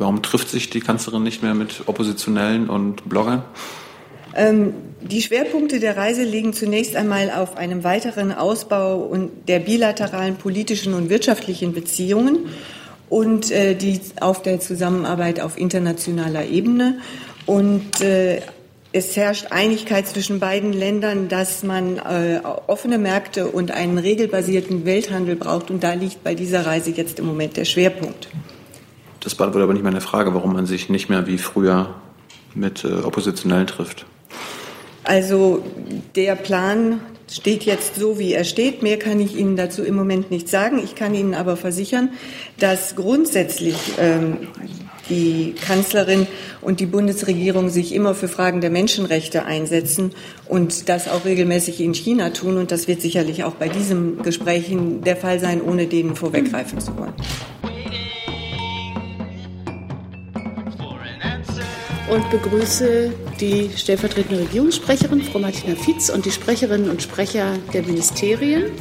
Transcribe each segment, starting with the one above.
Warum trifft sich die Kanzlerin nicht mehr mit Oppositionellen und Bloggern? Ähm, die Schwerpunkte der Reise liegen zunächst einmal auf einem weiteren Ausbau der bilateralen politischen und wirtschaftlichen Beziehungen und äh, die auf der Zusammenarbeit auf internationaler Ebene. Und äh, es herrscht Einigkeit zwischen beiden Ländern, dass man äh, offene Märkte und einen regelbasierten Welthandel braucht. Und da liegt bei dieser Reise jetzt im Moment der Schwerpunkt. Das beantwortet aber nicht meine Frage, warum man sich nicht mehr wie früher mit äh, Oppositionellen trifft. Also der Plan steht jetzt so, wie er steht. Mehr kann ich Ihnen dazu im Moment nicht sagen. Ich kann Ihnen aber versichern, dass grundsätzlich ähm, die Kanzlerin und die Bundesregierung sich immer für Fragen der Menschenrechte einsetzen und das auch regelmäßig in China tun. Und das wird sicherlich auch bei diesem Gespräch der Fall sein, ohne denen vorweggreifen zu wollen. Und begrüße die stellvertretende Regierungssprecherin, Frau Martina Fietz, und die Sprecherinnen und Sprecher der Ministerien.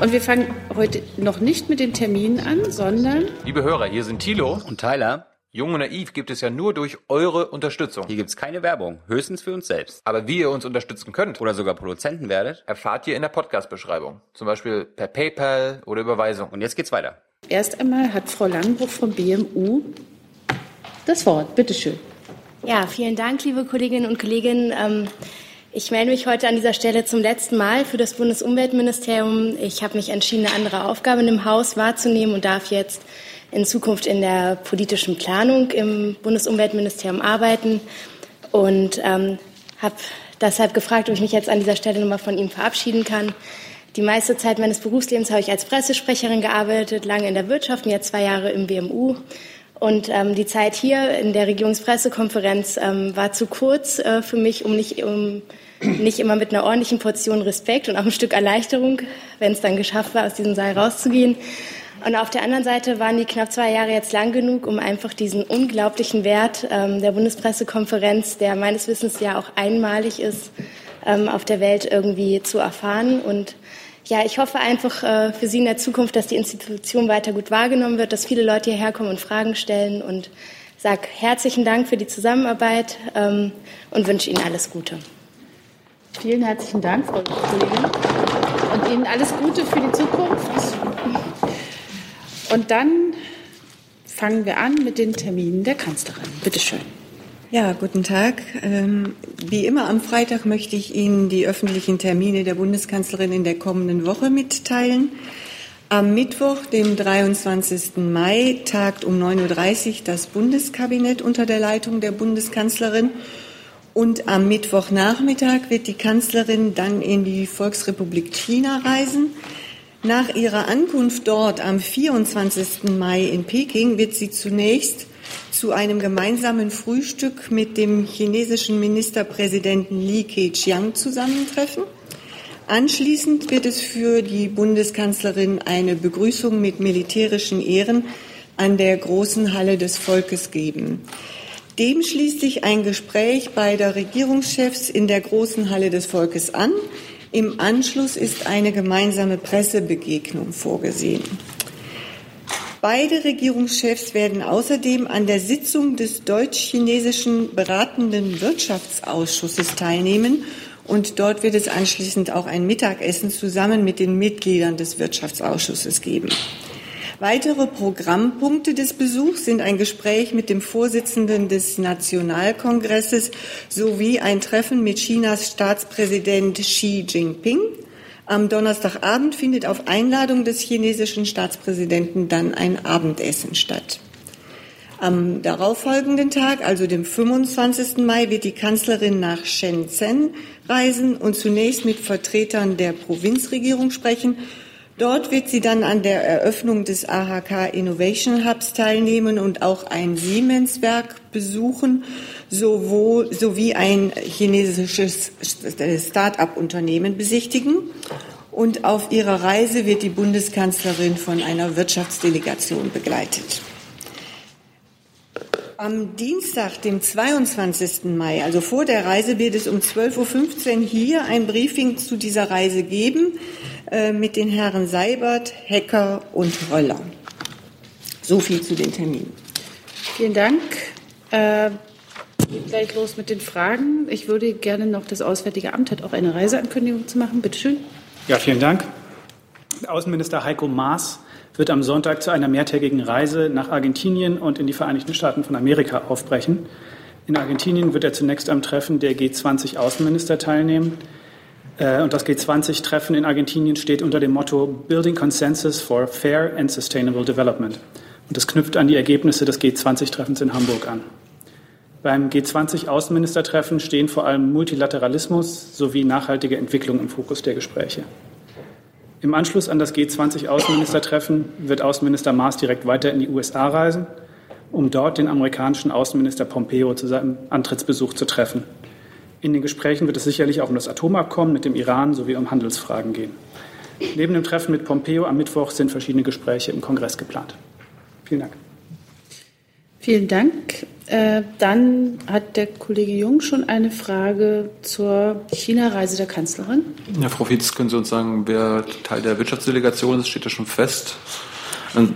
Und wir fangen heute noch nicht mit den Terminen an, sondern. Liebe Hörer, hier sind Thilo und Tyler. Jung und naiv gibt es ja nur durch eure Unterstützung. Hier gibt es keine Werbung, höchstens für uns selbst. Aber wie ihr uns unterstützen könnt oder sogar Produzenten werdet, erfahrt ihr in der Podcast-Beschreibung. Zum Beispiel per PayPal oder Überweisung. Und jetzt geht's weiter. Erst einmal hat Frau Langbruch vom BMU das Wort. Bitte schön. Ja, vielen Dank, liebe Kolleginnen und Kollegen. Ähm, ich melde mich heute an dieser Stelle zum letzten Mal für das Bundesumweltministerium. Ich habe mich entschieden, eine andere Aufgabe in dem Haus wahrzunehmen und darf jetzt in Zukunft in der politischen Planung im Bundesumweltministerium arbeiten und ähm, habe deshalb gefragt, ob ich mich jetzt an dieser Stelle nochmal von ihm verabschieden kann. Die meiste Zeit meines Berufslebens habe ich als Pressesprecherin gearbeitet, lange in der Wirtschaft und jetzt zwei Jahre im BMU. Und ähm, die Zeit hier in der Regierungspressekonferenz ähm, war zu kurz äh, für mich, um nicht, um nicht immer mit einer ordentlichen Portion Respekt und auch ein Stück Erleichterung, wenn es dann geschafft war, aus diesem Saal rauszugehen. Und auf der anderen Seite waren die knapp zwei Jahre jetzt lang genug, um einfach diesen unglaublichen Wert ähm, der Bundespressekonferenz, der meines Wissens ja auch einmalig ist, ähm, auf der Welt irgendwie zu erfahren und ja, ich hoffe einfach äh, für Sie in der Zukunft, dass die Institution weiter gut wahrgenommen wird, dass viele Leute hierher kommen und Fragen stellen und sage herzlichen Dank für die Zusammenarbeit ähm, und wünsche Ihnen alles Gute. Vielen herzlichen Dank, Frau Kollegin. Und Ihnen alles Gute für die Zukunft. Und dann fangen wir an mit den Terminen der Kanzlerin. Bitte schön. Ja, guten Tag. Ähm, wie immer am Freitag möchte ich Ihnen die öffentlichen Termine der Bundeskanzlerin in der kommenden Woche mitteilen. Am Mittwoch, dem 23. Mai, tagt um 9.30 Uhr das Bundeskabinett unter der Leitung der Bundeskanzlerin. Und am Mittwochnachmittag wird die Kanzlerin dann in die Volksrepublik China reisen. Nach ihrer Ankunft dort am 24. Mai in Peking wird sie zunächst zu einem gemeinsamen Frühstück mit dem chinesischen Ministerpräsidenten Li Keqiang zusammentreffen. Anschließend wird es für die Bundeskanzlerin eine Begrüßung mit militärischen Ehren an der großen Halle des Volkes geben. Dem schließt sich ein Gespräch beider Regierungschefs in der großen Halle des Volkes an. Im Anschluss ist eine gemeinsame Pressebegegnung vorgesehen. Beide Regierungschefs werden außerdem an der Sitzung des deutsch-chinesischen beratenden Wirtschaftsausschusses teilnehmen und dort wird es anschließend auch ein Mittagessen zusammen mit den Mitgliedern des Wirtschaftsausschusses geben. Weitere Programmpunkte des Besuchs sind ein Gespräch mit dem Vorsitzenden des Nationalkongresses sowie ein Treffen mit Chinas Staatspräsident Xi Jinping am Donnerstagabend findet auf Einladung des chinesischen Staatspräsidenten dann ein Abendessen statt. Am darauffolgenden Tag, also dem 25. Mai, wird die Kanzlerin nach Shenzhen reisen und zunächst mit Vertretern der Provinzregierung sprechen. Dort wird sie dann an der Eröffnung des AHK Innovation Hubs teilnehmen und auch ein Siemens-Werk besuchen sowohl, sowie ein chinesisches Start-up-Unternehmen besichtigen. Und auf ihrer Reise wird die Bundeskanzlerin von einer Wirtschaftsdelegation begleitet. Am Dienstag, dem 22. Mai, also vor der Reise, wird es um 12.15 Uhr hier ein Briefing zu dieser Reise geben äh, mit den Herren Seibert, Hecker und Röller. So viel zu den Terminen. Vielen Dank. Äh, geht gleich los mit den Fragen. Ich würde gerne noch, das Auswärtige Amt hat auch eine Reiseankündigung zu machen. Bitte schön. Ja, vielen Dank. Außenminister Heiko Maas wird am Sonntag zu einer mehrtägigen Reise nach Argentinien und in die Vereinigten Staaten von Amerika aufbrechen. In Argentinien wird er zunächst am Treffen der G20-Außenminister teilnehmen. Äh, und das G20-Treffen in Argentinien steht unter dem Motto Building Consensus for Fair and Sustainable Development. Und das knüpft an die Ergebnisse des G20-Treffens in Hamburg an. Beim G20-Außenministertreffen stehen vor allem Multilateralismus sowie nachhaltige Entwicklung im Fokus der Gespräche. Im Anschluss an das G20-Außenministertreffen wird Außenminister Maas direkt weiter in die USA reisen, um dort den amerikanischen Außenminister Pompeo zu seinem Antrittsbesuch zu treffen. In den Gesprächen wird es sicherlich auch um das Atomabkommen mit dem Iran sowie um Handelsfragen gehen. Neben dem Treffen mit Pompeo am Mittwoch sind verschiedene Gespräche im Kongress geplant. Vielen Dank. Vielen Dank. Äh, dann hat der Kollege Jung schon eine Frage zur China-Reise der Kanzlerin. Ja, Frau Fietz, können Sie uns sagen, wer Teil der Wirtschaftsdelegation ist? Steht das schon fest? Und,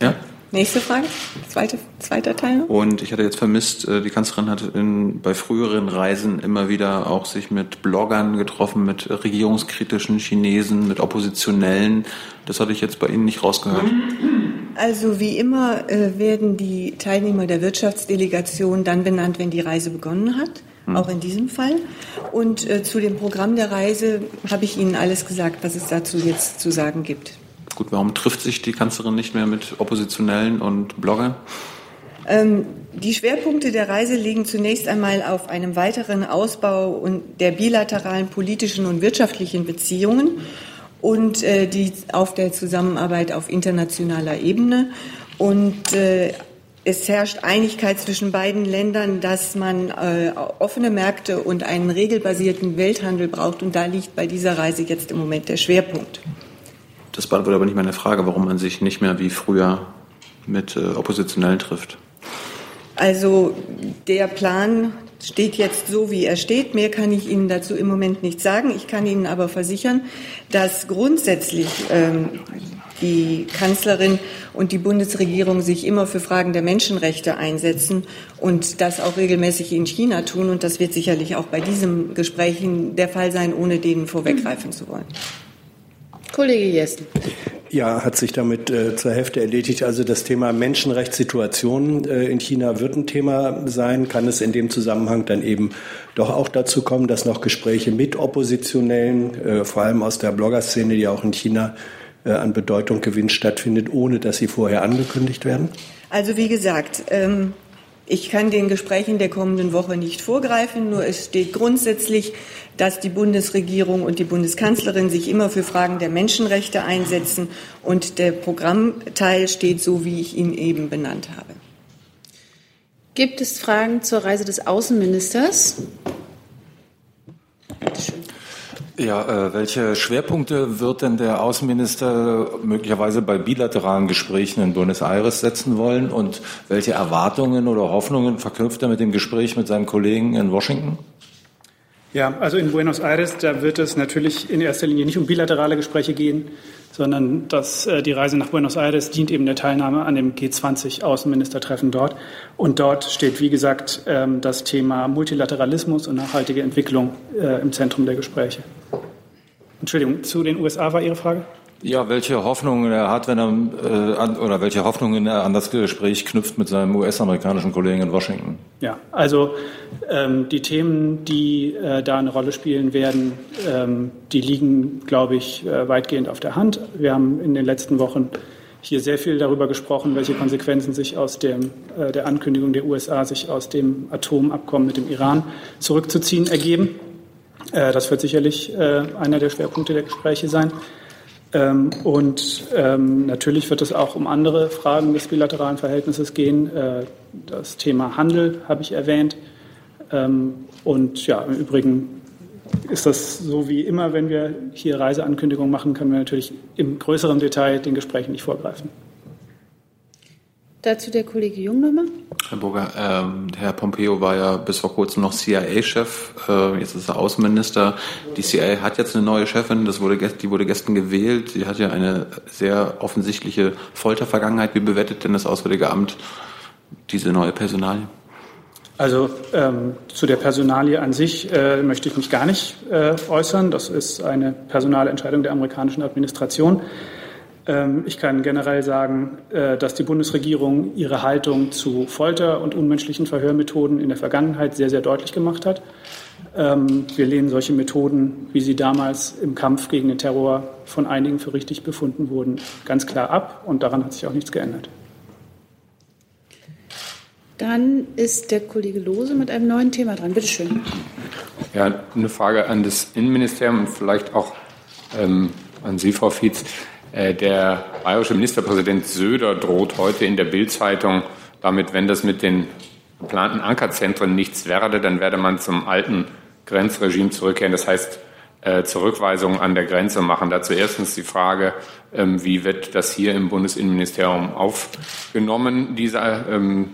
ja? Nächste Frage, Zweite, zweiter Teil. Und ich hatte jetzt vermisst, äh, die Kanzlerin hat in, bei früheren Reisen immer wieder auch sich mit Bloggern getroffen, mit regierungskritischen Chinesen, mit Oppositionellen. Das hatte ich jetzt bei Ihnen nicht rausgehört. Also wie immer äh, werden die Teilnehmer der Wirtschaftsdelegation dann benannt, wenn die Reise begonnen hat, hm. auch in diesem Fall. Und äh, zu dem Programm der Reise habe ich Ihnen alles gesagt, was es dazu jetzt zu sagen gibt. Gut, warum trifft sich die Kanzlerin nicht mehr mit Oppositionellen und Bloggern? Ähm, die Schwerpunkte der Reise liegen zunächst einmal auf einem weiteren Ausbau der bilateralen politischen und wirtschaftlichen Beziehungen und äh, die auf der Zusammenarbeit auf internationaler Ebene. Und äh, es herrscht Einigkeit zwischen beiden Ländern, dass man äh, offene Märkte und einen regelbasierten Welthandel braucht. Und da liegt bei dieser Reise jetzt im Moment der Schwerpunkt. Das beantwortet aber nicht meine Frage, warum man sich nicht mehr wie früher mit äh, Oppositionellen trifft. Also der Plan steht jetzt so, wie er steht. Mehr kann ich Ihnen dazu im Moment nicht sagen. Ich kann Ihnen aber versichern, dass grundsätzlich ähm, die Kanzlerin und die Bundesregierung sich immer für Fragen der Menschenrechte einsetzen und das auch regelmäßig in China tun. Und das wird sicherlich auch bei diesem Gespräch der Fall sein, ohne denen vorweggreifen zu wollen. Kollege Jessen. Ja, hat sich damit äh, zur Hälfte erledigt. Also das Thema Menschenrechtssituation äh, in China wird ein Thema sein. Kann es in dem Zusammenhang dann eben doch auch dazu kommen, dass noch Gespräche mit Oppositionellen, äh, vor allem aus der Bloggerszene, die auch in China äh, an Bedeutung gewinnt, stattfindet, ohne dass sie vorher angekündigt werden? Also wie gesagt, ähm, ich kann den Gesprächen der kommenden Woche nicht vorgreifen, nur es steht grundsätzlich, dass die Bundesregierung und die Bundeskanzlerin sich immer für Fragen der Menschenrechte einsetzen und der Programmteil steht so, wie ich ihn eben benannt habe. Gibt es Fragen zur Reise des Außenministers? Bitte schön. Ja, äh, welche Schwerpunkte wird denn der Außenminister möglicherweise bei bilateralen Gesprächen in Buenos Aires setzen wollen und welche Erwartungen oder Hoffnungen verknüpft er mit dem Gespräch mit seinen Kollegen in Washington? Ja, also in Buenos Aires, da wird es natürlich in erster Linie nicht um bilaterale Gespräche gehen, sondern dass äh, die Reise nach Buenos Aires dient eben der Teilnahme an dem G20-Außenministertreffen dort. Und dort steht, wie gesagt, ähm, das Thema Multilateralismus und nachhaltige Entwicklung äh, im Zentrum der Gespräche. Entschuldigung, zu den USA war Ihre Frage? Ja, welche Hoffnungen er hat, wenn er äh, an, oder welche Hoffnungen er an das Gespräch knüpft mit seinem US-amerikanischen Kollegen in Washington? Ja, also ähm, die Themen, die äh, da eine Rolle spielen werden, ähm, die liegen, glaube ich, äh, weitgehend auf der Hand. Wir haben in den letzten Wochen hier sehr viel darüber gesprochen, welche Konsequenzen sich aus dem, äh, der Ankündigung der USA, sich aus dem Atomabkommen mit dem Iran zurückzuziehen, ergeben. Äh, das wird sicherlich äh, einer der Schwerpunkte der Gespräche sein. Ähm, und ähm, natürlich wird es auch um andere Fragen des bilateralen Verhältnisses gehen. Äh, das Thema Handel habe ich erwähnt. Ähm, und ja, im Übrigen ist das so wie immer, wenn wir hier Reiseankündigungen machen, können wir natürlich im größeren Detail den Gesprächen nicht vorgreifen. Dazu der Kollege Jung nochmal. Herr Burger, ähm, Herr Pompeo war ja bis vor kurzem noch CIA-Chef, äh, jetzt ist er Außenminister. Die CIA hat jetzt eine neue Chefin, das wurde, die wurde gestern gewählt. Sie hat ja eine sehr offensichtliche Foltervergangenheit. Wie bewertet denn das Auswärtige Amt diese neue Personalie? Also ähm, zu der Personalie an sich äh, möchte ich mich gar nicht äh, äußern. Das ist eine Personalentscheidung der amerikanischen Administration. Ähm, ich kann generell sagen, äh, dass die Bundesregierung ihre Haltung zu Folter und unmenschlichen Verhörmethoden in der Vergangenheit sehr, sehr deutlich gemacht hat. Ähm, wir lehnen solche Methoden, wie sie damals im Kampf gegen den Terror von einigen für richtig befunden wurden, ganz klar ab. Und daran hat sich auch nichts geändert. Dann ist der Kollege Lose mit einem neuen Thema dran. Bitte schön. Ja, eine Frage an das Innenministerium und vielleicht auch ähm, an Sie, Frau Fietz. Äh, der bayerische Ministerpräsident Söder droht heute in der Bildzeitung damit, wenn das mit den geplanten Ankerzentren nichts werde, dann werde man zum alten Grenzregime zurückkehren. Das heißt, äh, Zurückweisungen an der Grenze machen. Dazu erstens die Frage, ähm, wie wird das hier im Bundesinnenministerium aufgenommen, diese ähm,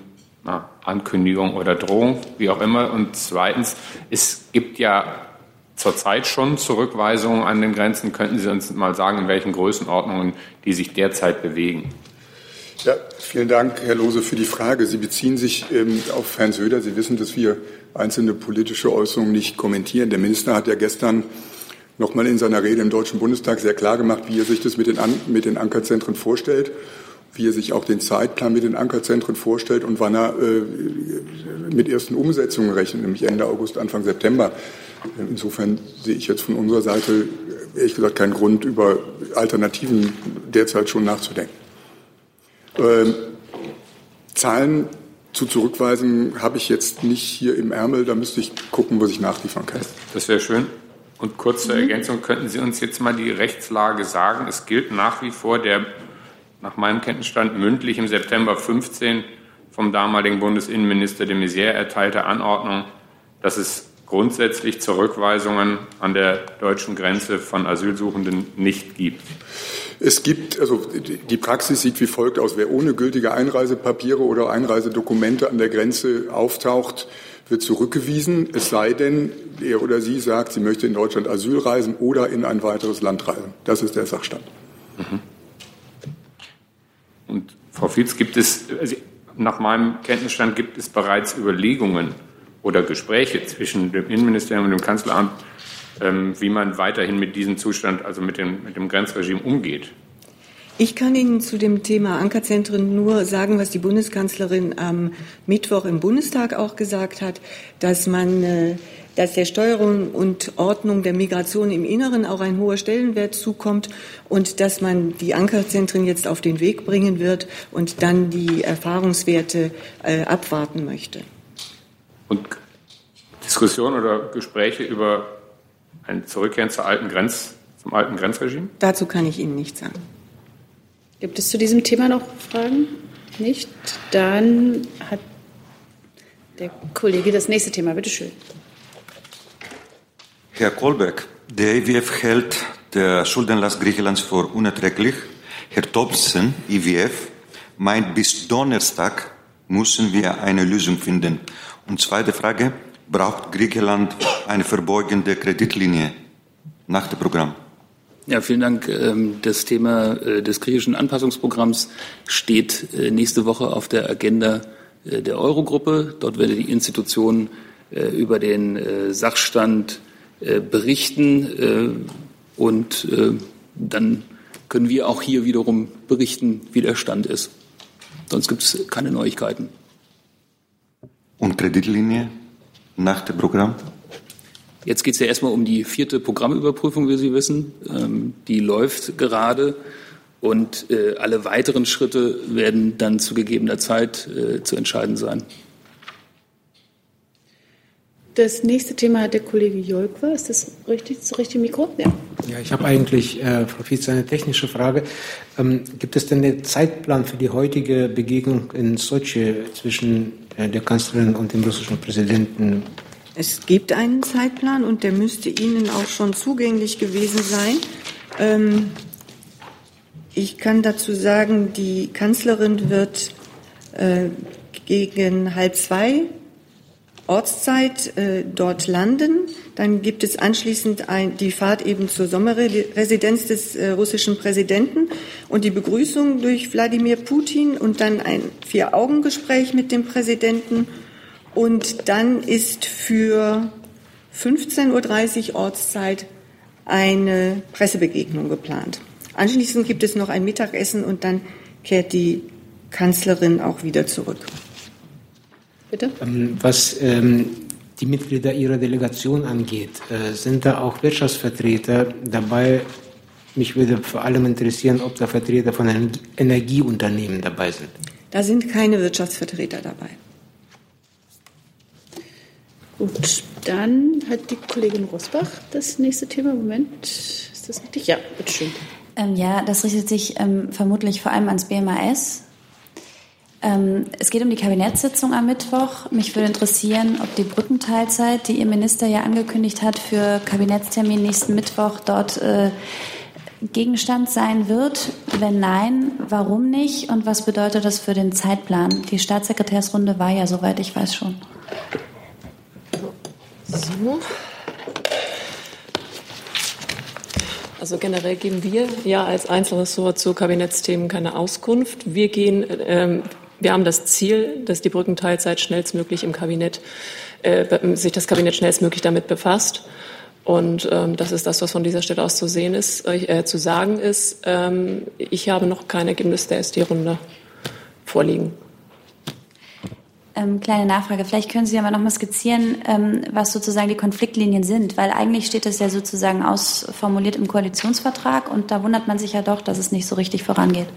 Ankündigung oder Drohung, wie auch immer. Und zweitens, es gibt ja zurzeit schon Zurückweisungen an den Grenzen. Könnten Sie uns mal sagen, in welchen Größenordnungen die sich derzeit bewegen? Ja, vielen Dank, Herr Lose, für die Frage. Sie beziehen sich ähm, auf Herrn Söder. Sie wissen, dass wir einzelne politische Äußerungen nicht kommentieren. Der Minister hat ja gestern noch mal in seiner Rede im Deutschen Bundestag sehr klar gemacht, wie er sich das mit den, An mit den Ankerzentren vorstellt wie er sich auch den Zeitplan mit den Ankerzentren vorstellt und wann er äh, mit ersten Umsetzungen rechnet, nämlich Ende August, Anfang September. Insofern sehe ich jetzt von unserer Seite ehrlich gesagt keinen Grund, über Alternativen derzeit schon nachzudenken. Ähm, Zahlen zu zurückweisen habe ich jetzt nicht hier im Ärmel. Da müsste ich gucken, was ich nachliefern kann. Das wäre schön. Und kurz zur mhm. Ergänzung, könnten Sie uns jetzt mal die Rechtslage sagen? Es gilt nach wie vor der nach meinem Kenntnisstand mündlich im September 15 vom damaligen Bundesinnenminister de Maizière erteilte Anordnung, dass es grundsätzlich Zurückweisungen an der deutschen Grenze von Asylsuchenden nicht gibt. Es gibt, also die Praxis sieht wie folgt aus. Wer ohne gültige Einreisepapiere oder Einreisedokumente an der Grenze auftaucht, wird zurückgewiesen, es sei denn, er oder sie sagt, sie möchte in Deutschland Asyl reisen oder in ein weiteres Land reisen. Das ist der Sachstand. Mhm. Und Frau Fietz, gibt es, also nach meinem Kenntnisstand gibt es bereits Überlegungen oder Gespräche zwischen dem Innenministerium und dem Kanzleramt, ähm, wie man weiterhin mit diesem Zustand, also mit dem, mit dem Grenzregime umgeht. Ich kann Ihnen zu dem Thema Ankerzentren nur sagen, was die Bundeskanzlerin am Mittwoch im Bundestag auch gesagt hat, dass man äh, dass der Steuerung und Ordnung der Migration im Inneren auch ein hoher Stellenwert zukommt und dass man die Ankerzentren jetzt auf den Weg bringen wird und dann die Erfahrungswerte äh, abwarten möchte. Und Diskussion oder Gespräche über ein Zurückkehren zur alten Grenz, zum alten Grenzregime? Dazu kann ich Ihnen nichts sagen. Gibt es zu diesem Thema noch Fragen? Nicht? Dann hat der Kollege das nächste Thema. Bitte schön. Herr Kolbeck, der IWF hält der Schuldenlast Griechenlands für unerträglich. Herr Thompson, IWF, meint, bis Donnerstag müssen wir eine Lösung finden. Und zweite Frage, braucht Griechenland eine verbeugende Kreditlinie nach dem Programm? Ja, vielen Dank. Ähm, das Thema äh, des griechischen Anpassungsprogramms steht äh, nächste Woche auf der Agenda äh, der Eurogruppe. Dort werde die Institution über den Sachstand berichten und dann können wir auch hier wiederum berichten, wie der Stand ist. Sonst gibt es keine Neuigkeiten. Und Kreditlinie nach dem Programm? Jetzt geht es ja erstmal um die vierte Programmüberprüfung, wie Sie wissen. Ähm, die läuft gerade und alle weiteren Schritte werden dann zu gegebener Zeit zu entscheiden sein. Das nächste Thema hat der Kollege Jolkwa. Ist das richtig, das richtige Mikro? Ja. Ja, ich habe eigentlich, äh, Frau Fietz, eine technische Frage. Ähm, gibt es denn einen Zeitplan für die heutige Begegnung in Sochi zwischen äh, der Kanzlerin und dem russischen Präsidenten? Es gibt einen Zeitplan und der müsste Ihnen auch schon zugänglich gewesen sein. Ähm, ich kann dazu sagen, die Kanzlerin wird äh, gegen halb zwei Ortszeit äh, dort landen. Dann gibt es anschließend ein, die Fahrt eben zur Sommerresidenz des äh, russischen Präsidenten und die Begrüßung durch Wladimir Putin und dann ein Vier-Augen-Gespräch mit dem Präsidenten. Und dann ist für 15.30 Uhr Ortszeit eine Pressebegegnung geplant. Anschließend gibt es noch ein Mittagessen und dann kehrt die Kanzlerin auch wieder zurück. Bitte? Ähm, was ähm, die Mitglieder Ihrer Delegation angeht, äh, sind da auch Wirtschaftsvertreter dabei? Mich würde vor allem interessieren, ob da Vertreter von Energieunternehmen dabei sind. Da sind keine Wirtschaftsvertreter dabei. Gut, dann hat die Kollegin Rosbach das nächste Thema. Moment, ist das richtig? Ja, bitteschön. Ähm, ja, das richtet sich ähm, vermutlich vor allem ans BMAS. Ähm, es geht um die Kabinettssitzung am Mittwoch. Mich würde interessieren, ob die Brückenteilzeit, die Ihr Minister ja angekündigt hat für Kabinettstermin nächsten Mittwoch, dort äh, Gegenstand sein wird. Wenn nein, warum nicht? Und was bedeutet das für den Zeitplan? Die Staatssekretärsrunde war ja, soweit ich weiß, schon. So. Also generell geben wir ja als Einzelressort zu Kabinettsthemen keine Auskunft. Wir gehen ähm, wir haben das Ziel, dass die Brückenteilzeit schnellstmöglich im Kabinett, äh, sich das Kabinett schnellstmöglich damit befasst. Und ähm, das ist das, was von dieser Stelle aus zu sehen ist, äh, zu sagen ist. Ähm, ich habe noch kein Ergebnis der ST-Runde vorliegen. Ähm, kleine Nachfrage. Vielleicht können Sie aber noch mal skizzieren, ähm, was sozusagen die Konfliktlinien sind, weil eigentlich steht das ja sozusagen ausformuliert im Koalitionsvertrag und da wundert man sich ja doch, dass es nicht so richtig vorangeht.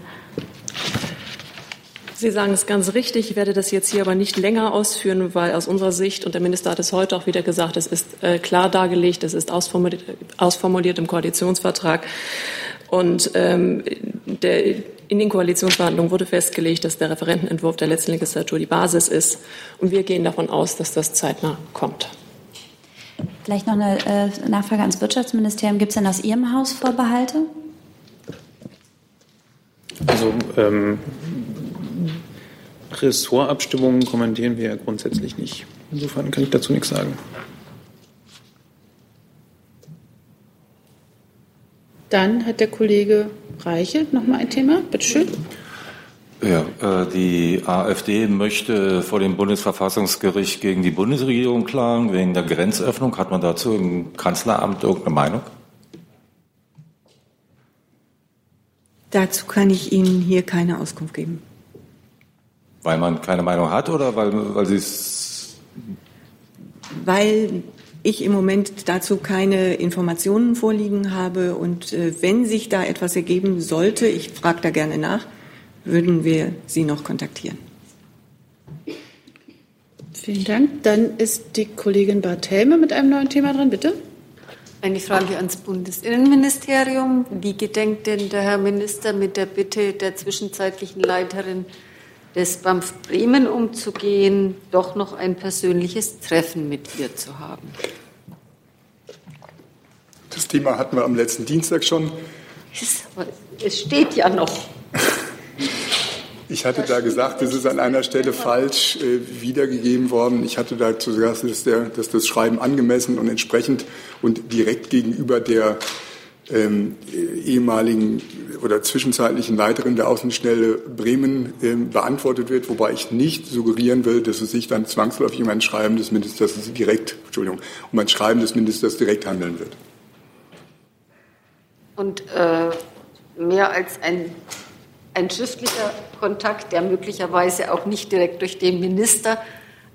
Sie sagen es ganz richtig. Ich werde das jetzt hier aber nicht länger ausführen, weil aus unserer Sicht, und der Minister hat es heute auch wieder gesagt, es ist äh, klar dargelegt, es ist ausformuliert, ausformuliert im Koalitionsvertrag. Und ähm, der, in den Koalitionsverhandlungen wurde festgelegt, dass der Referentenentwurf der letzten Legislatur die Basis ist. Und wir gehen davon aus, dass das zeitnah kommt. Vielleicht noch eine äh, Nachfrage ans Wirtschaftsministerium. Gibt es denn aus Ihrem Haus Vorbehalte? Also ähm, Ressortabstimmungen kommentieren wir ja grundsätzlich nicht. Insofern kann ich dazu nichts sagen. Dann hat der Kollege Reiche noch mal ein Thema. Bitte schön. Ja, äh, die AfD möchte vor dem Bundesverfassungsgericht gegen die Bundesregierung klagen wegen der Grenzöffnung. Hat man dazu im Kanzleramt irgendeine Meinung? Dazu kann ich Ihnen hier keine Auskunft geben. Weil man keine Meinung hat oder weil, weil Sie es. Weil ich im Moment dazu keine Informationen vorliegen habe und äh, wenn sich da etwas ergeben sollte, ich frage da gerne nach, würden wir Sie noch kontaktieren. Vielen Dank. Dann ist die Kollegin Barthelme mit einem neuen Thema dran, bitte. Eine Frage ans Bundesinnenministerium. Wie gedenkt denn der Herr Minister mit der Bitte der zwischenzeitlichen Leiterin des BAMF Bremen umzugehen, doch noch ein persönliches Treffen mit ihr zu haben. Das Thema hatten wir am letzten Dienstag schon. Es steht ja noch. Ich hatte da gesagt, es ist an einer Stelle falsch äh, wiedergegeben worden. Ich hatte dazu gesagt, dass, der, dass das Schreiben angemessen und entsprechend und direkt gegenüber der ähm, ehemaligen oder zwischenzeitlichen Leiterin der Außenstelle Bremen ähm, beantwortet wird, wobei ich nicht suggerieren will, dass es sich dann zwangsläufig um ein Schreiben des Ministers direkt, Entschuldigung, um ein Schreiben des Ministers direkt handeln wird. Und äh, mehr als ein, ein schriftlicher Kontakt, der möglicherweise auch nicht direkt durch den Minister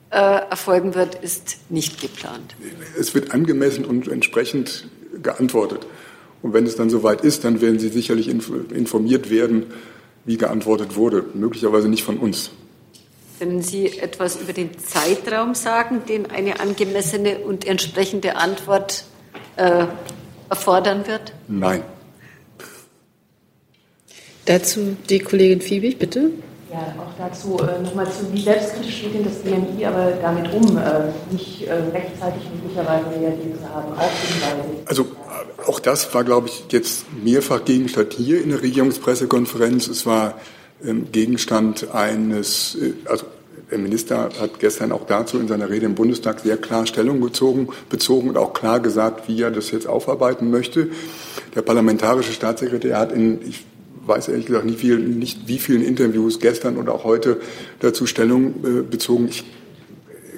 äh, erfolgen wird, ist nicht geplant. Es wird angemessen und entsprechend geantwortet. Und wenn es dann soweit ist, dann werden Sie sicherlich informiert werden, wie geantwortet wurde. Möglicherweise nicht von uns. Können Sie etwas über den Zeitraum sagen, den eine angemessene und entsprechende Antwort äh, erfordern wird? Nein. Dazu die Kollegin Fiebig, bitte. Ja, auch dazu äh, nochmal zu, wie selbstkritisch geht denn das BMI aber damit um, äh, nicht äh, rechtzeitig möglicherweise reagiert zu haben, auf Hinweise? Also auch das war, glaube ich, jetzt mehrfach Gegenstand hier in der Regierungspressekonferenz. Es war ähm, Gegenstand eines, äh, also der Minister hat gestern auch dazu in seiner Rede im Bundestag sehr klar Stellung bezogen, bezogen und auch klar gesagt, wie er das jetzt aufarbeiten möchte. Der parlamentarische Staatssekretär hat in, ich weiß ehrlich gesagt nicht, viel, nicht wie vielen Interviews gestern oder auch heute dazu Stellung äh, bezogen. Ich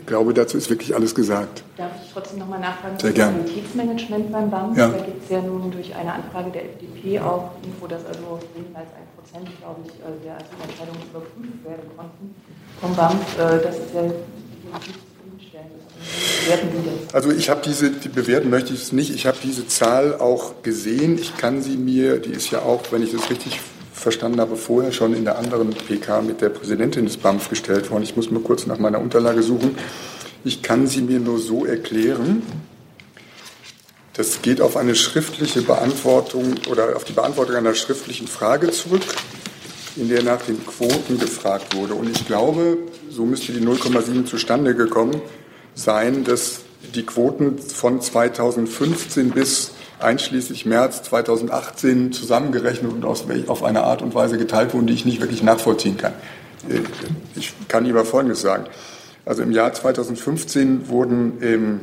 glaube, dazu ist wirklich alles gesagt. Darf ich trotzdem noch mal nachfragen Sehr zum gern. Qualitätsmanagement beim BAM? Ja. Da gibt es ja nun durch eine Anfrage der FDP auch Info, dass also weniger als ein Prozent, glaube ich, äh, der Asylentscheidungen überprüft werden konnten vom BAM. Äh, Das ist ja das? Also ich habe diese, die bewerten möchte ich es nicht, ich habe diese Zahl auch gesehen. Ich kann sie mir, die ist ja auch, wenn ich das richtig verstanden habe, vorher schon in der anderen PK mit der Präsidentin des BAMF gestellt worden. Ich muss mal kurz nach meiner Unterlage suchen. Ich kann sie mir nur so erklären. Das geht auf eine schriftliche Beantwortung oder auf die Beantwortung einer schriftlichen Frage zurück, in der nach den Quoten gefragt wurde. Und ich glaube, so müsste die 0,7 zustande gekommen sein, dass die Quoten von 2015 bis einschließlich März 2018 zusammengerechnet und auf eine Art und Weise geteilt wurden, die ich nicht wirklich nachvollziehen kann. Äh, Ich kann aber Folgendes sagen. Also im Jahr 2015 wurden ähm,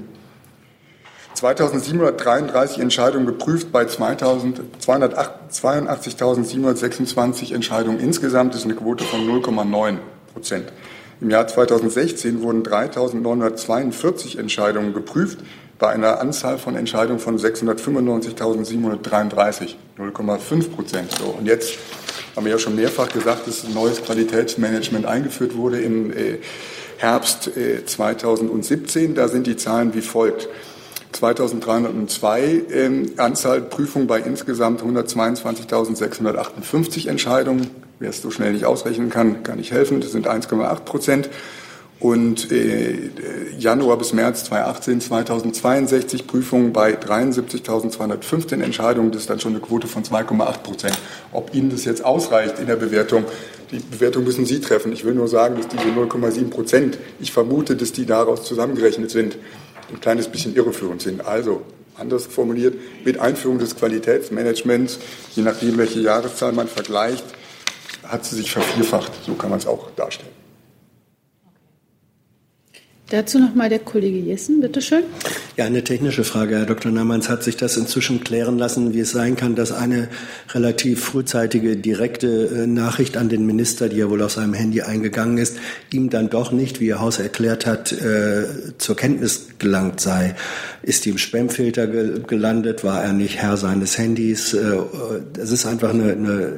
2733 Entscheidungen geprüft bei 2000 282.726 Entscheidungen insgesamt. Das ist eine Quote von 0,9 Prozent. Im Jahr 2016 wurden 3.942 Entscheidungen geprüft bei einer Anzahl von Entscheidungen von 695.733, 0,5 Prozent. So, und jetzt haben wir ja schon mehrfach gesagt, dass ein neues Qualitätsmanagement eingeführt wurde im äh, Herbst äh, 2017. Da sind die Zahlen wie folgt. 2302 ähm, Anzahl Prüfungen bei insgesamt 122.658 Entscheidungen. Wer es so schnell nicht ausrechnen kann, kann ich helfen. Das sind 1,8 Prozent. Und äh, Januar bis März 2018 2062 Prüfungen bei 73.215 Entscheidungen. Das ist dann schon eine Quote von 2,8 Prozent. Ob Ihnen das jetzt ausreicht in der Bewertung, die Bewertung müssen Sie treffen. Ich will nur sagen, dass diese 0,7 Prozent, ich vermute, dass die daraus zusammengerechnet sind, ein kleines bisschen irreführend sind. Also, anders formuliert, mit Einführung des Qualitätsmanagements, je nachdem, welche Jahreszahl man vergleicht, hat sie sich vervierfacht. So kann man es auch darstellen. Dazu noch mal der Kollege Jessen, bitteschön. Ja, eine technische Frage. Herr Dr. Namans hat sich das inzwischen klären lassen, wie es sein kann, dass eine relativ frühzeitige direkte äh, Nachricht an den Minister, die ja wohl auf seinem Handy eingegangen ist, ihm dann doch nicht, wie Ihr Haus erklärt hat, äh, zur Kenntnis gelangt sei. Ist die im Spamfilter ge gelandet? War er nicht Herr seines Handys? Äh, Es ist einfach eine, eine,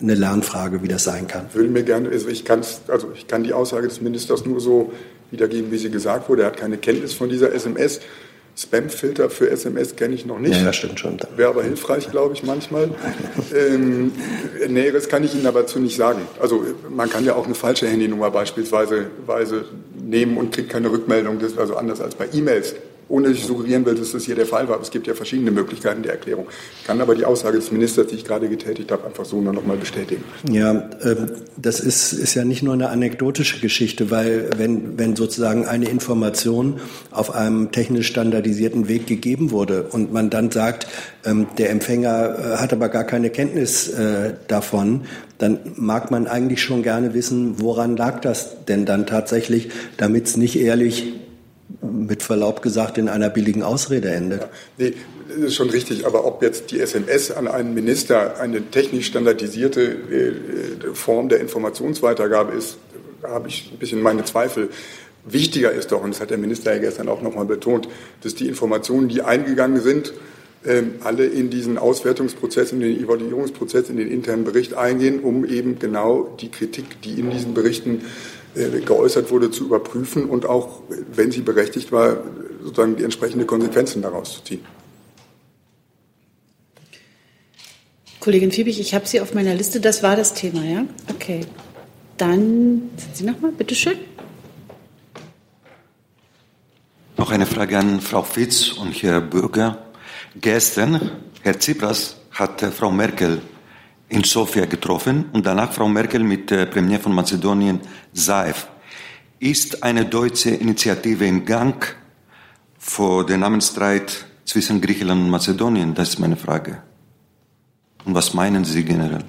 eine Lernfrage, wie das sein kann. Ich würde mir gerne, also ich, also ich kann die Aussage des Ministers nur so wiedergeben, wie sie gesagt wurde. Er hat keine Kenntnis von dieser SMS. Spam-Filter für SMS kenne ich noch nicht. Ja, stimmt schon. Wäre aber hilfreich, glaube ich, manchmal. ähm, Näheres kann ich Ihnen aber dazu nicht sagen. Also man kann ja auch eine falsche Handynummer beispielsweise Weise nehmen und kriegt keine Rückmeldung. Das ist also anders als bei E-Mails. Ohne dass ich suggerieren will, dass das hier der Fall war. Aber es gibt ja verschiedene Möglichkeiten der Erklärung. Ich kann aber die Aussage des Ministers, die ich gerade getätigt habe, einfach so nur noch mal bestätigen. Ja, ähm, das ist, ist ja nicht nur eine anekdotische Geschichte, weil wenn, wenn sozusagen eine Information auf einem technisch standardisierten Weg gegeben wurde und man dann sagt, ähm, der Empfänger äh, hat aber gar keine Kenntnis äh, davon, dann mag man eigentlich schon gerne wissen, woran lag das denn dann tatsächlich, damit es nicht ehrlich mit Verlaub gesagt in einer billigen Ausrede endet. Nee, das ist schon richtig. Aber ob jetzt die SMS an einen Minister eine technisch standardisierte äh, Form der Informationsweitergabe ist, habe ich ein bisschen meine Zweifel. Wichtiger ist doch, und das hat der Minister ja gestern auch nochmal betont, dass die Informationen, die eingegangen sind, ähm, alle in diesen Auswertungsprozess, in den Evaluierungsprozess, in den internen Bericht eingehen, um eben genau die Kritik, die in diesen Berichten äh, geäußert wurde, zu überprüfen und auch, wenn sie berechtigt war, sozusagen die entsprechende Konsequenzen daraus zu ziehen. Kollegin Fiebig, ich habe Sie auf meiner Liste. Das war das Thema, ja? Okay. Dann sind Sie noch mal, bitteschön. Noch eine Frage an Frau Fitz und Herr Bürger. Gestern, Herr Tsipras hat äh, Frau Merkel in Sofia getroffen und danach Frau Merkel mit äh, Premier von Mazedonien Zaev. Ist eine deutsche Initiative in Gang vor den Namensstreit zwischen Griechenland und Mazedonien? Das ist meine Frage. Und was meinen Sie generell?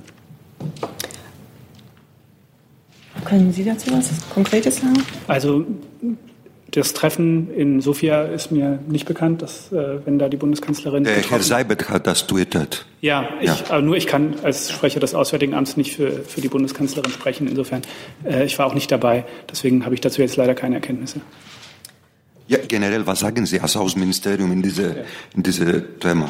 Können Sie dazu was Konkretes sagen? Also das Treffen in Sofia ist mir nicht bekannt, dass, äh, wenn da die Bundeskanzlerin. Der Herr Seibert hat das twittert. Ja, ich, ja. Aber nur ich kann als Sprecher des Auswärtigen Amts nicht für, für die Bundeskanzlerin sprechen. Insofern, äh, ich war auch nicht dabei. Deswegen habe ich dazu jetzt leider keine Erkenntnisse. Ja, generell, was sagen Sie als Außenministerium in diese, ja. in diese Thema?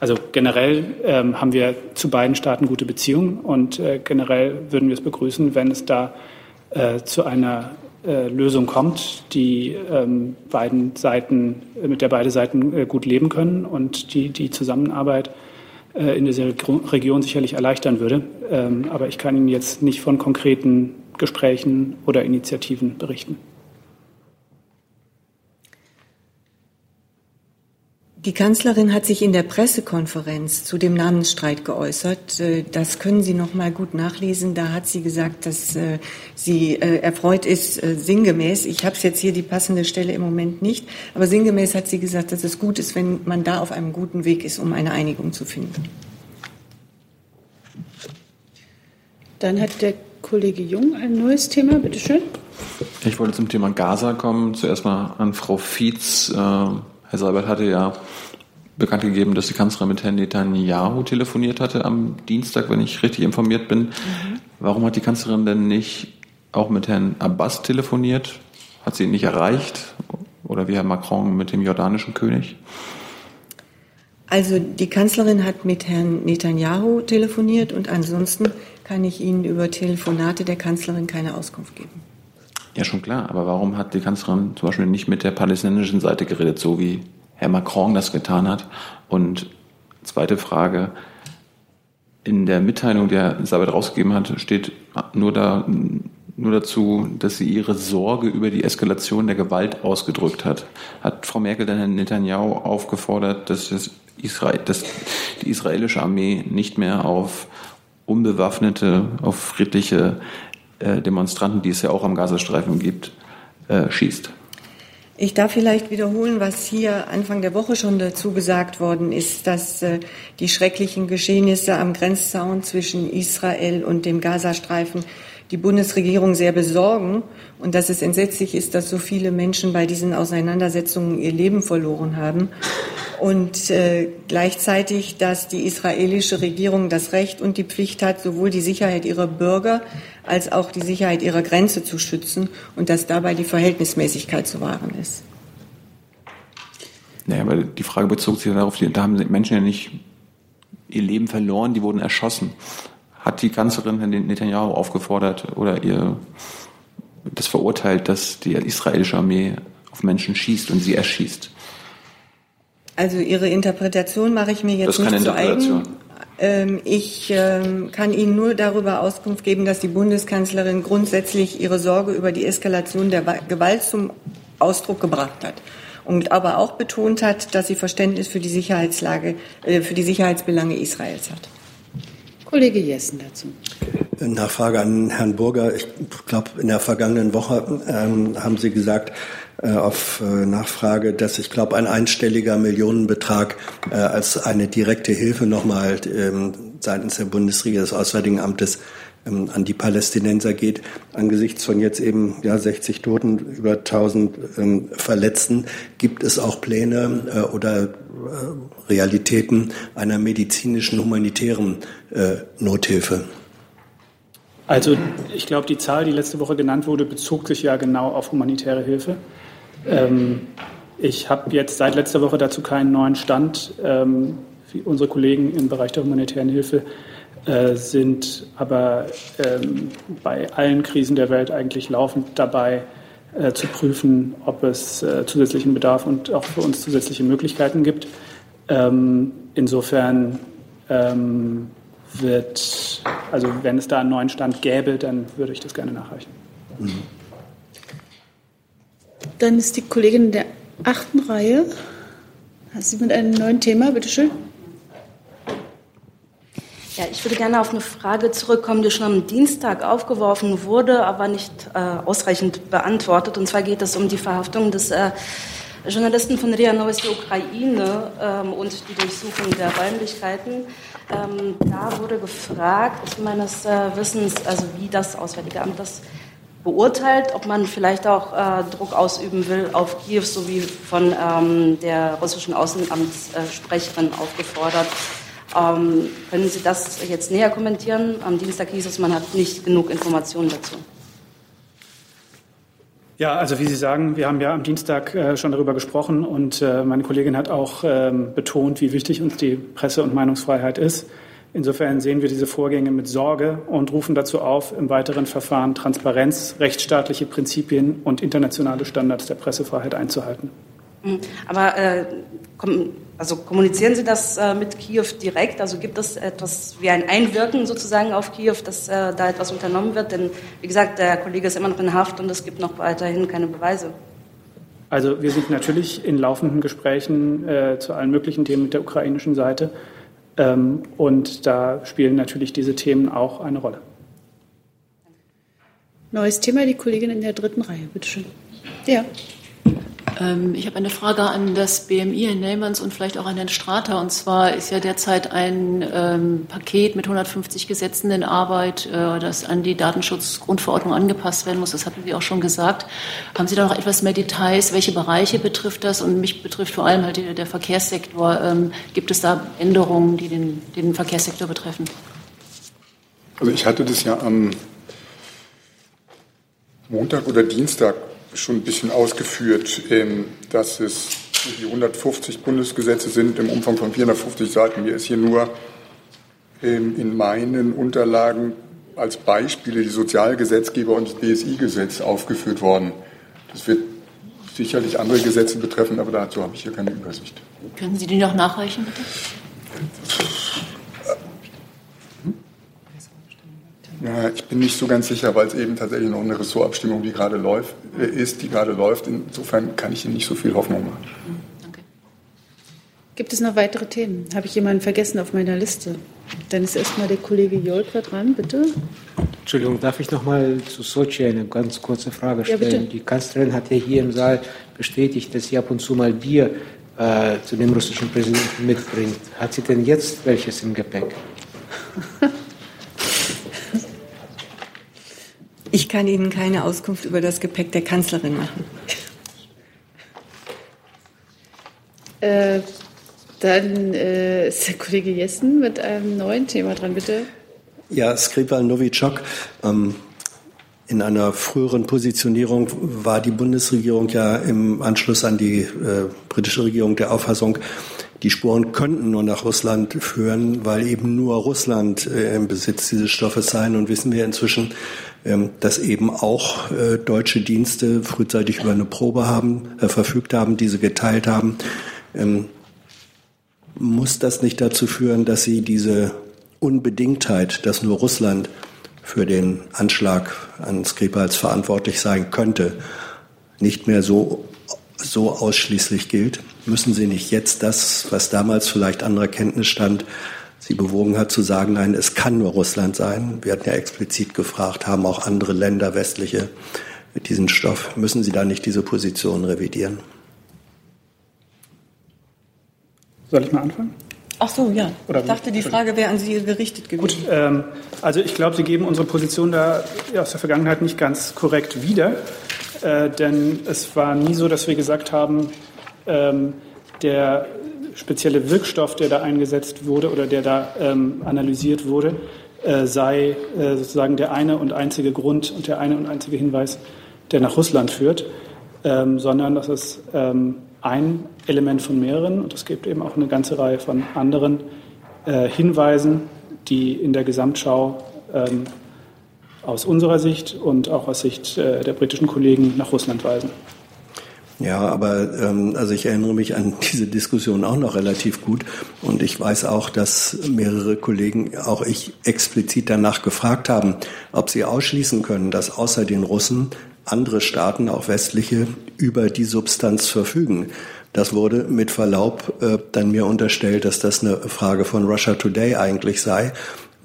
Also generell ähm, haben wir zu beiden Staaten gute Beziehungen und äh, generell würden wir es begrüßen, wenn es da äh, zu einer äh, Lösung kommt, die ähm, beiden Seiten, mit der beide Seiten äh, gut leben können und die die Zusammenarbeit äh, in dieser Region sicherlich erleichtern würde. Ähm, aber ich kann Ihnen jetzt nicht von konkreten Gesprächen oder Initiativen berichten. Die Kanzlerin hat sich in der Pressekonferenz zu dem Namensstreit geäußert. Äh, das können Sie noch mal gut nachlesen. Da hat sie gesagt, dass äh, sie äh, erfreut ist, sinngemäß. Ich habe es jetzt hier die passende Stelle im Moment nicht, aber sinngemäß hat sie gesagt, dass es gut ist, wenn man da auf einem guten Weg ist, um eine Einigung zu finden. Dann hat der Kollege Jung ein neues Thema. Bitte schön. Ich wollte zum Thema Gaza kommen. Zuerst mal an Frau Fietz. Seibert hatte ja bekannt gegeben, dass die Kanzlerin mit Herrn Netanyahu telefoniert hatte am Dienstag, wenn ich richtig informiert bin. Mhm. Warum hat die Kanzlerin denn nicht auch mit Herrn Abbas telefoniert? Hat sie ihn nicht erreicht? Oder wie Herr Macron mit dem jordanischen König? Also die Kanzlerin hat mit Herrn Netanyahu telefoniert und ansonsten kann ich Ihnen über Telefonate der Kanzlerin keine Auskunft geben. Ja, schon klar. Aber warum hat die Kanzlerin zum Beispiel nicht mit der palästinensischen Seite geredet, so wie Herr Macron das getan hat? Und zweite Frage. In der Mitteilung, die Herr Sabet rausgegeben hat, steht nur, da, nur dazu, dass sie ihre Sorge über die Eskalation der Gewalt ausgedrückt hat. Hat Frau Merkel dann Herrn Netanyahu aufgefordert, dass, das Israel, dass die israelische Armee nicht mehr auf unbewaffnete, auf friedliche äh, Demonstranten, die es ja auch am Gazastreifen gibt, äh, schießt. Ich darf vielleicht wiederholen, was hier Anfang der Woche schon dazu gesagt worden ist, dass äh, die schrecklichen Geschehnisse am Grenzzaun zwischen Israel und dem Gazastreifen die Bundesregierung sehr besorgen und dass es entsetzlich ist, dass so viele Menschen bei diesen Auseinandersetzungen ihr Leben verloren haben und äh, gleichzeitig, dass die israelische Regierung das Recht und die Pflicht hat, sowohl die Sicherheit ihrer Bürger als auch die Sicherheit ihrer Grenze zu schützen und dass dabei die Verhältnismäßigkeit zu wahren ist. Naja, aber die Frage bezog sich darauf, da haben Menschen ja nicht ihr Leben verloren, die wurden erschossen. Hat die Kanzlerin Herrn Netanyahu aufgefordert oder ihr das verurteilt, dass die israelische Armee auf Menschen schießt und sie erschießt? Also Ihre Interpretation mache ich mir jetzt nicht zu eigen. Ähm, ich ähm, kann Ihnen nur darüber Auskunft geben, dass die Bundeskanzlerin grundsätzlich ihre Sorge über die Eskalation der Gewalt zum Ausdruck gebracht hat und aber auch betont hat, dass sie Verständnis für die Sicherheitslage, äh, für die Sicherheitsbelange Israels hat. Kollege Jessen dazu. Nachfrage an Herrn Burger. Ich glaube, in der vergangenen Woche ähm, haben Sie gesagt, äh, auf äh, Nachfrage, dass ich glaube, ein einstelliger Millionenbetrag äh, als eine direkte Hilfe nochmal ähm, seitens der Bundesregierung des Auswärtigen Amtes ähm, an die Palästinenser geht, angesichts von jetzt eben ja 60 Toten, über 1000 ähm, Verletzten, gibt es auch Pläne äh, oder äh, Realitäten einer medizinischen humanitären äh, Nothilfe? Also ich glaube, die Zahl, die letzte Woche genannt wurde, bezog sich ja genau auf humanitäre Hilfe. Ähm, ich habe jetzt seit letzter Woche dazu keinen neuen Stand. Ähm, unsere Kollegen im Bereich der humanitären Hilfe äh, sind aber ähm, bei allen Krisen der Welt eigentlich laufend dabei, äh, zu prüfen, ob es äh, zusätzlichen Bedarf und auch für uns zusätzliche Möglichkeiten gibt. Ähm, insofern ähm, wird, also wenn es da einen neuen Stand gäbe, dann würde ich das gerne nachreichen. Mhm. Dann ist die Kollegin der achten Reihe. Sie mit einem neuen Thema, bitte schön. Ja, ich würde gerne auf eine Frage zurückkommen, die schon am Dienstag aufgeworfen wurde, aber nicht äh, ausreichend beantwortet. Und zwar geht es um die Verhaftung des äh, Journalisten von RIA Novosti Ukraine ähm, und die Durchsuchung der Räumlichkeiten. Ähm, da wurde gefragt, meines äh, Wissens, also wie das Auswärtige Amt das beurteilt, ob man vielleicht auch äh, Druck ausüben will auf Kiew, so wie von ähm, der russischen Außenamtssprecherin aufgefordert. Ähm, können Sie das jetzt näher kommentieren? Am Dienstag hieß es, man hat nicht genug Informationen dazu. Ja, also wie Sie sagen, wir haben ja am Dienstag äh, schon darüber gesprochen und äh, meine Kollegin hat auch ähm, betont, wie wichtig uns die Presse- und Meinungsfreiheit ist. Insofern sehen wir diese Vorgänge mit Sorge und rufen dazu auf, im weiteren Verfahren Transparenz, rechtsstaatliche Prinzipien und internationale Standards der Pressefreiheit einzuhalten. Mhm. Aber äh, also kommunizieren Sie das äh, mit Kiew direkt? Also gibt es etwas wie ein Einwirken sozusagen auf Kiew, dass äh, da etwas unternommen wird? Denn wie gesagt, der Kollege ist immer noch in Haft und es gibt noch weiterhin keine Beweise. Also wir sind natürlich in laufenden Gesprächen äh, zu allen möglichen Themen mit der ukrainischen Seite. Ähm, und da spielen natürlich diese Themen auch eine Rolle. Neues Thema, die Kollegin in der dritten Reihe, bitteschön. Ja. Ähm, ich habe eine Frage an das BMI, Herrn Neymanns und vielleicht auch an Herrn Strater. Und zwar ist ja derzeit ein ähm, Paket mit 150 Gesetzen in Arbeit, äh, das an die Datenschutzgrundverordnung angepasst werden muss. Das hatten Sie auch schon gesagt. Haben Sie da noch etwas mehr Details? Welche Bereiche betrifft das? Und mich betrifft vor allem halt der, der Verkehrssektor. Ähm, gibt es da Änderungen, die den, den Verkehrssektor betreffen? Also ich hatte das ja am Montag oder Dienstag schon ein bisschen ausgeführt, ähm, dass es die 150 Bundesgesetze sind im Umfang von 450 Seiten. Mir ist hier nur ähm, in meinen Unterlagen als Beispiele die Sozialgesetzgeber und das BSI-Gesetz aufgeführt worden. Das wird sicherlich andere Gesetze betreffen, aber dazu habe ich hier keine Übersicht. Können Sie die noch nachreichen, bitte? Ja, ich bin nicht so ganz sicher, weil es eben tatsächlich noch eine Ressortabstimmung, die gerade läuft, äh, ist, die gerade läuft. Insofern kann ich Ihnen nicht so viel Hoffnung machen. Danke. Gibt es noch weitere Themen? Habe ich jemanden vergessen auf meiner Liste? Dann ist erstmal der Kollege Jolka dran, bitte. Entschuldigung, darf ich noch mal zu Sochi eine ganz kurze Frage stellen? Ja, die Kanzlerin hat ja hier im Saal bestätigt, dass sie ab und zu mal Bier äh, zu dem russischen Präsidenten mitbringt. Hat sie denn jetzt welches im Gepäck? Ich kann Ihnen keine Auskunft über das Gepäck der Kanzlerin machen. Äh, dann äh, ist der Kollege Jessen mit einem neuen Thema dran, bitte. Ja, Skripal Novichok. Ähm, in einer früheren Positionierung war die Bundesregierung ja im Anschluss an die äh, britische Regierung der Auffassung, die Spuren könnten nur nach Russland führen, weil eben nur Russland äh, im Besitz dieses Stoffes sei. Und wissen wir inzwischen, dass eben auch äh, deutsche Dienste frühzeitig über eine Probe haben, äh, verfügt haben, diese geteilt haben. Ähm, muss das nicht dazu führen, dass Sie diese Unbedingtheit, dass nur Russland für den Anschlag an Skripals verantwortlich sein könnte, nicht mehr so, so ausschließlich gilt? Müssen Sie nicht jetzt das, was damals vielleicht anderer Kenntnis stand, sie bewogen hat zu sagen, nein, es kann nur Russland sein. Wir hatten ja explizit gefragt, haben auch andere Länder westliche mit diesem Stoff. Müssen Sie da nicht diese Position revidieren? Soll ich mal anfangen? Ach so, ja. Oder ich dachte, die Frage wäre an Sie gerichtet gewesen. Gut, ähm, also ich glaube, Sie geben unsere Position da aus der Vergangenheit nicht ganz korrekt wieder, äh, denn es war nie so, dass wir gesagt haben, ähm, der spezielle Wirkstoff, der da eingesetzt wurde oder der da ähm, analysiert wurde, äh, sei äh, sozusagen der eine und einzige Grund und der eine und einzige Hinweis, der nach Russland führt, ähm, sondern das ist ähm, ein Element von mehreren und es gibt eben auch eine ganze Reihe von anderen äh, Hinweisen, die in der Gesamtschau ähm, aus unserer Sicht und auch aus Sicht äh, der britischen Kollegen nach Russland weisen. Ja, aber ähm, also ich erinnere mich an diese Diskussion auch noch relativ gut und ich weiß auch, dass mehrere Kollegen, auch ich explizit danach gefragt haben, ob sie ausschließen können, dass außer den Russen andere Staaten, auch westliche, über die Substanz verfügen. Das wurde mit Verlaub äh, dann mir unterstellt, dass das eine Frage von Russia Today eigentlich sei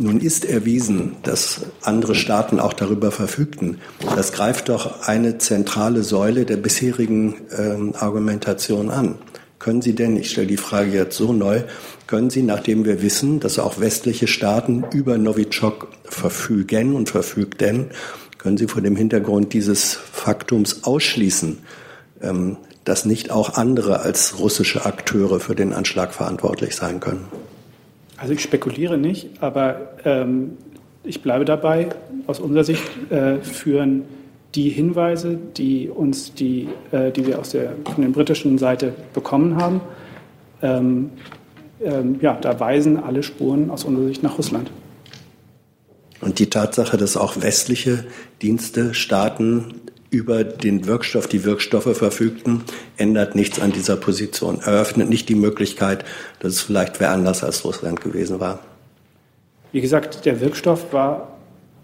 Nun ist erwiesen, dass andere Staaten auch darüber verfügten. Das greift doch eine zentrale Säule der bisherigen ähm, Argumentation an. Können Sie denn, ich stelle die Frage jetzt so neu, können Sie, nachdem wir wissen, dass auch westliche Staaten über Novichok verfügen und verfügten, können Sie vor dem Hintergrund dieses Faktums ausschließen, ähm, dass nicht auch andere als russische Akteure für den Anschlag verantwortlich sein können? Also ich spekuliere nicht, aber ähm, ich bleibe dabei. Aus unserer Sicht äh, führen die Hinweise, die uns die, äh, die wir aus der, von der britischen Seite bekommen haben, ähm, ähm, ja, da weisen alle Spuren aus unserer Sicht nach Russland. Und die Tatsache, dass auch westliche Dienste, Staaten über den Wirkstoff, die Wirkstoffe verfügten, ändert nichts an dieser Position, eröffnet nicht die Möglichkeit, dass es vielleicht wer anders als Russland gewesen war. Wie gesagt, der Wirkstoff war,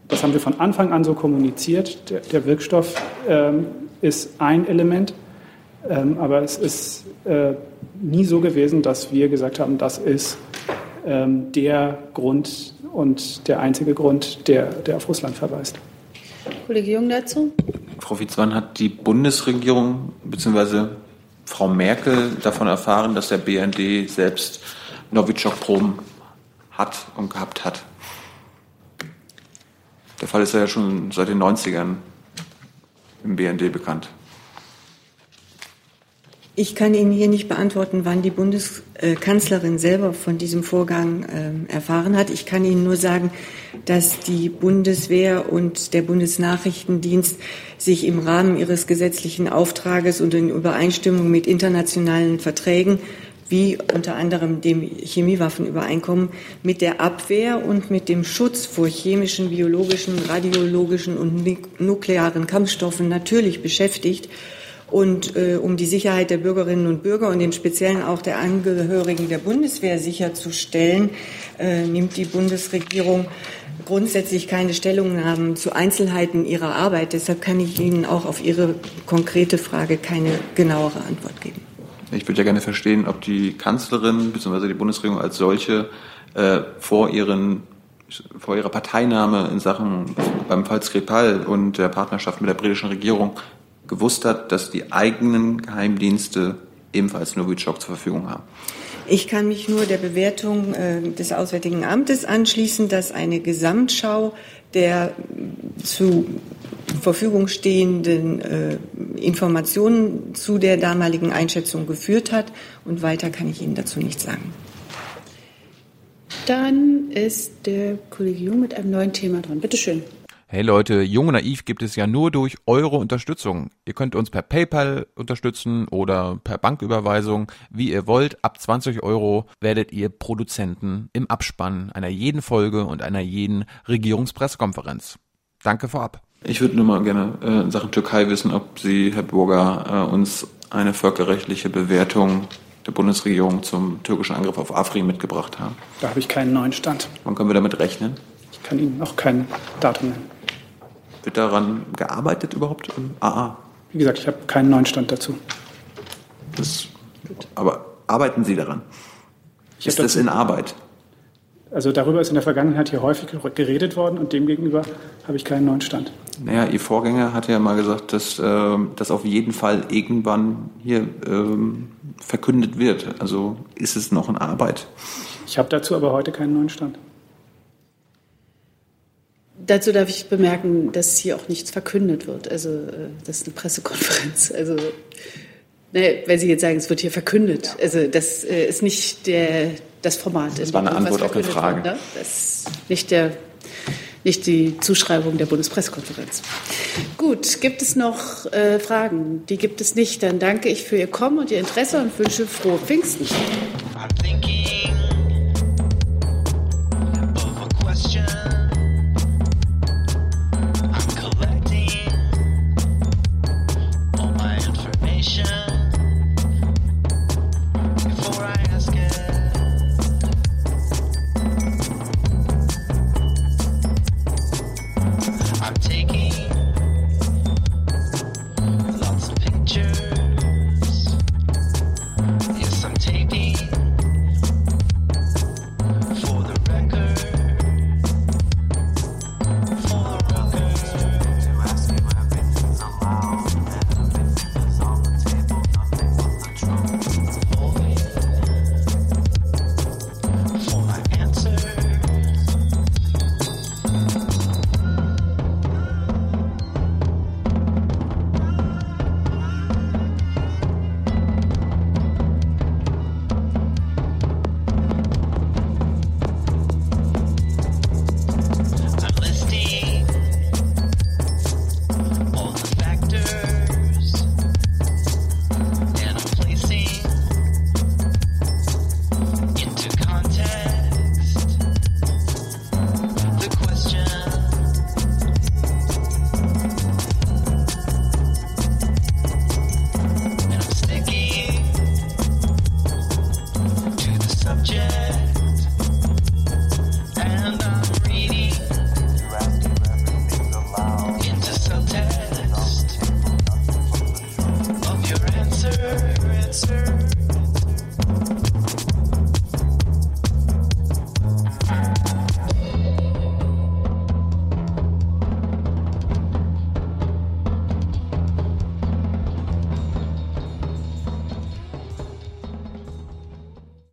das haben wir von Anfang an so kommuniziert, der, der Wirkstoff ähm, ist ein Element, ähm, aber es ist äh, nie so gewesen, dass wir gesagt haben, das ist ähm, der Grund und der einzige Grund, der, der auf Russland verweist. Kollege Jung dazu? Frau Witzmann, hat die Bundesregierung bzw. Frau Merkel davon erfahren, dass der BND selbst Novichok-Proben hat und gehabt hat? Der Fall ist ja schon seit den 90ern im BND bekannt. Ich kann Ihnen hier nicht beantworten, wann die Bundeskanzlerin selber von diesem Vorgang ähm, erfahren hat. Ich kann Ihnen nur sagen, dass die Bundeswehr und der Bundesnachrichtendienst sich im Rahmen ihres gesetzlichen Auftrages und in Übereinstimmung mit internationalen Verträgen wie unter anderem dem Chemiewaffenübereinkommen mit der Abwehr und mit dem Schutz vor chemischen, biologischen, radiologischen und nuklearen Kampfstoffen natürlich beschäftigt und äh, um die Sicherheit der Bürgerinnen und Bürger und im Speziellen auch der Angehörigen der Bundeswehr sicherzustellen, äh, nimmt die Bundesregierung grundsätzlich keine Stellungnahmen zu Einzelheiten ihrer Arbeit. Deshalb kann ich Ihnen auch auf Ihre konkrete Frage keine genauere Antwort geben. Ich würde ja gerne verstehen, ob die Kanzlerin bzw. die Bundesregierung als solche äh, vor ihren vor ihrer Parteinahme in Sachen beim Fall Skripal und der Partnerschaft mit der britischen Regierung gewusst hat, dass die eigenen Geheimdienste ebenfalls Novichok zur Verfügung haben. Ich kann mich nur der Bewertung äh, des Auswärtigen Amtes anschließen, dass eine Gesamtschau der zu Verfügung stehenden äh, Informationen zu der damaligen Einschätzung geführt hat. Und weiter kann ich Ihnen dazu nichts sagen. Dann ist der Kollege Jung mit einem neuen Thema dran. Bitte schön. Hey Leute, Jung und Naiv gibt es ja nur durch eure Unterstützung. Ihr könnt uns per PayPal unterstützen oder per Banküberweisung, wie ihr wollt. Ab 20 Euro werdet ihr Produzenten im Abspann einer jeden Folge und einer jeden Regierungspressekonferenz. Danke vorab. Ich würde nur mal gerne äh, in Sachen Türkei wissen, ob Sie, Herr Burger, äh, uns eine völkerrechtliche Bewertung der Bundesregierung zum türkischen Angriff auf Afrin mitgebracht haben. Da habe ich keinen neuen Stand. Wann können wir damit rechnen? Ich kann Ihnen noch kein Datum nennen. Wird daran gearbeitet überhaupt im AA? Wie gesagt, ich habe keinen neuen Stand dazu. Das, aber arbeiten Sie daran? Ich ist das in Arbeit? Also darüber ist in der Vergangenheit hier häufig geredet worden und demgegenüber habe ich keinen neuen Stand. Naja, Ihr Vorgänger hat ja mal gesagt, dass äh, das auf jeden Fall irgendwann hier ähm, verkündet wird. Also ist es noch in Arbeit? Ich habe dazu aber heute keinen neuen Stand. Dazu darf ich bemerken, dass hier auch nichts verkündet wird. Also äh, das ist eine Pressekonferenz. Also ne, wenn Sie jetzt sagen, es wird hier verkündet, also das äh, ist nicht der, das Format. Das war eine Antwort auf eine Frage. Wird, ne? Das ist nicht, der, nicht die Zuschreibung der Bundespressekonferenz. Gut, gibt es noch äh, Fragen? Die gibt es nicht. Dann danke ich für Ihr Kommen und Ihr Interesse und wünsche frohe Pfingsten.